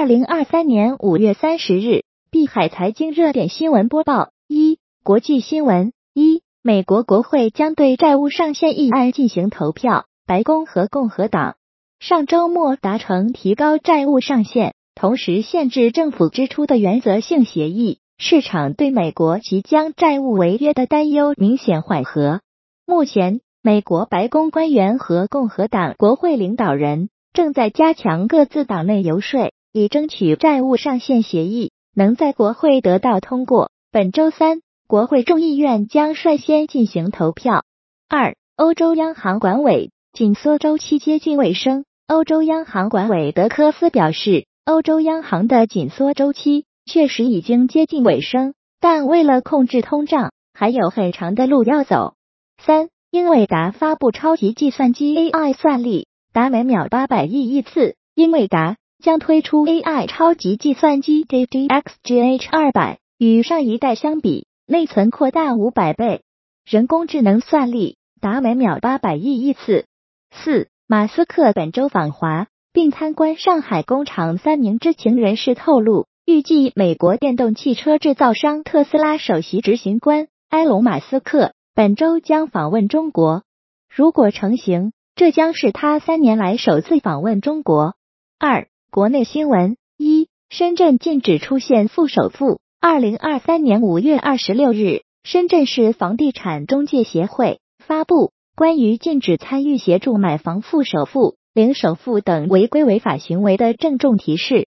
二零二三年五月三十日，碧海财经热点新闻播报：一、国际新闻：一、美国国会将对债务上限议案进行投票。白宫和共和党上周末达成提高债务上限，同时限制政府支出的原则性协议，市场对美国即将债务违约的担忧明显缓和。目前，美国白宫官员和共和党国会领导人正在加强各自党内游说。以争取债务上限协议能在国会得到通过。本周三，国会众议院将率先进行投票。二、欧洲央行管委紧缩周期接近尾声。欧洲央行管委德科斯表示，欧洲央行的紧缩周期确实已经接近尾声，但为了控制通胀，还有很长的路要走。三、英伟达发布超级计算机 AI 算力达每秒八百亿亿次。英伟达。将推出 AI 超级计算机 DDX GH 二百，与上一代相比，内存扩大五百倍，人工智能算力达每秒八百亿亿次。四，马斯克本周访华并参观上海工厂，三名知情人士透露，预计美国电动汽车制造商特斯拉首席执行官埃隆·马斯克本周将访问中国，如果成行，这将是他三年来首次访问中国。二。国内新闻：一、深圳禁止出现负首付。二零二三年五月二十六日，深圳市房地产中介协会发布关于禁止参与协助买房负首付、零首付等违规违法行为的郑重提示。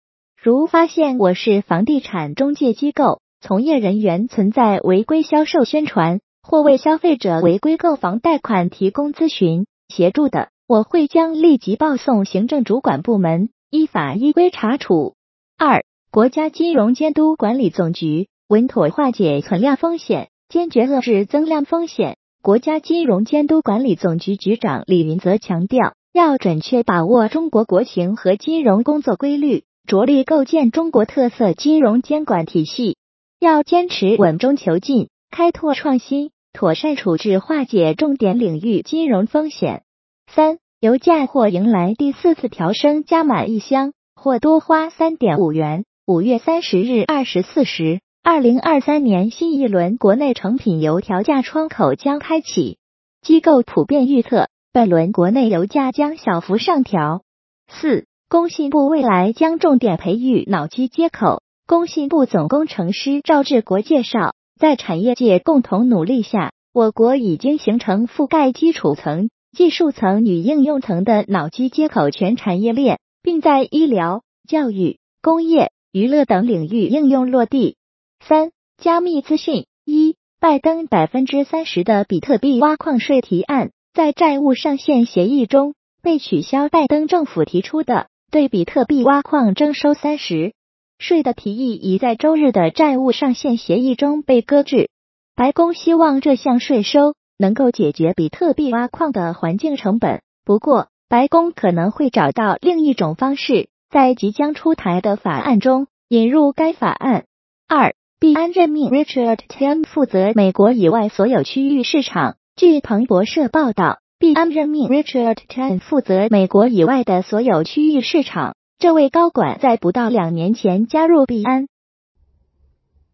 如发现我市房地产中介机构从业人员存在违规销售宣传或为消费者违规购房贷款提供咨询协助的，我会将立即报送行政主管部门。依法依规查处。二、国家金融监督管理总局稳妥化解存量风险，坚决遏制增量风险。国家金融监督管理总局局长李云泽强调，要准确把握中国国情和金融工作规律，着力构建中国特色金融监管体系。要坚持稳中求进，开拓创新，妥善处置化解重点领域金融风险。三。油价或迎来第四次调升，加满一箱或多花三点五元。五月三十日二十四时，二零二三年新一轮国内成品油调价窗口将开启。机构普遍预测，本轮国内油价将小幅上调。四，工信部未来将重点培育脑机接口。工信部总工程师赵志国介绍，在产业界共同努力下，我国已经形成覆盖基础层。技术层与应用层的脑机接口全产业链，并在医疗、教育、工业、娱乐等领域应用落地。三、加密资讯：一、拜登百分之三十的比特币挖矿税提案在债务上限协议中被取消。拜登政府提出的对比特币挖矿征收三十税的提议，已在周日的债务上限协议中被搁置。白宫希望这项税收。能够解决比特币挖矿的环境成本。不过，白宫可能会找到另一种方式，在即将出台的法案中引入该法案。二，币安任命 Richard Tam 负责美国以外所有区域市场。据彭博社报道，币安任命 Richard Tam 负责美国以外的所有区域市场。这位高管在不到两年前加入币安，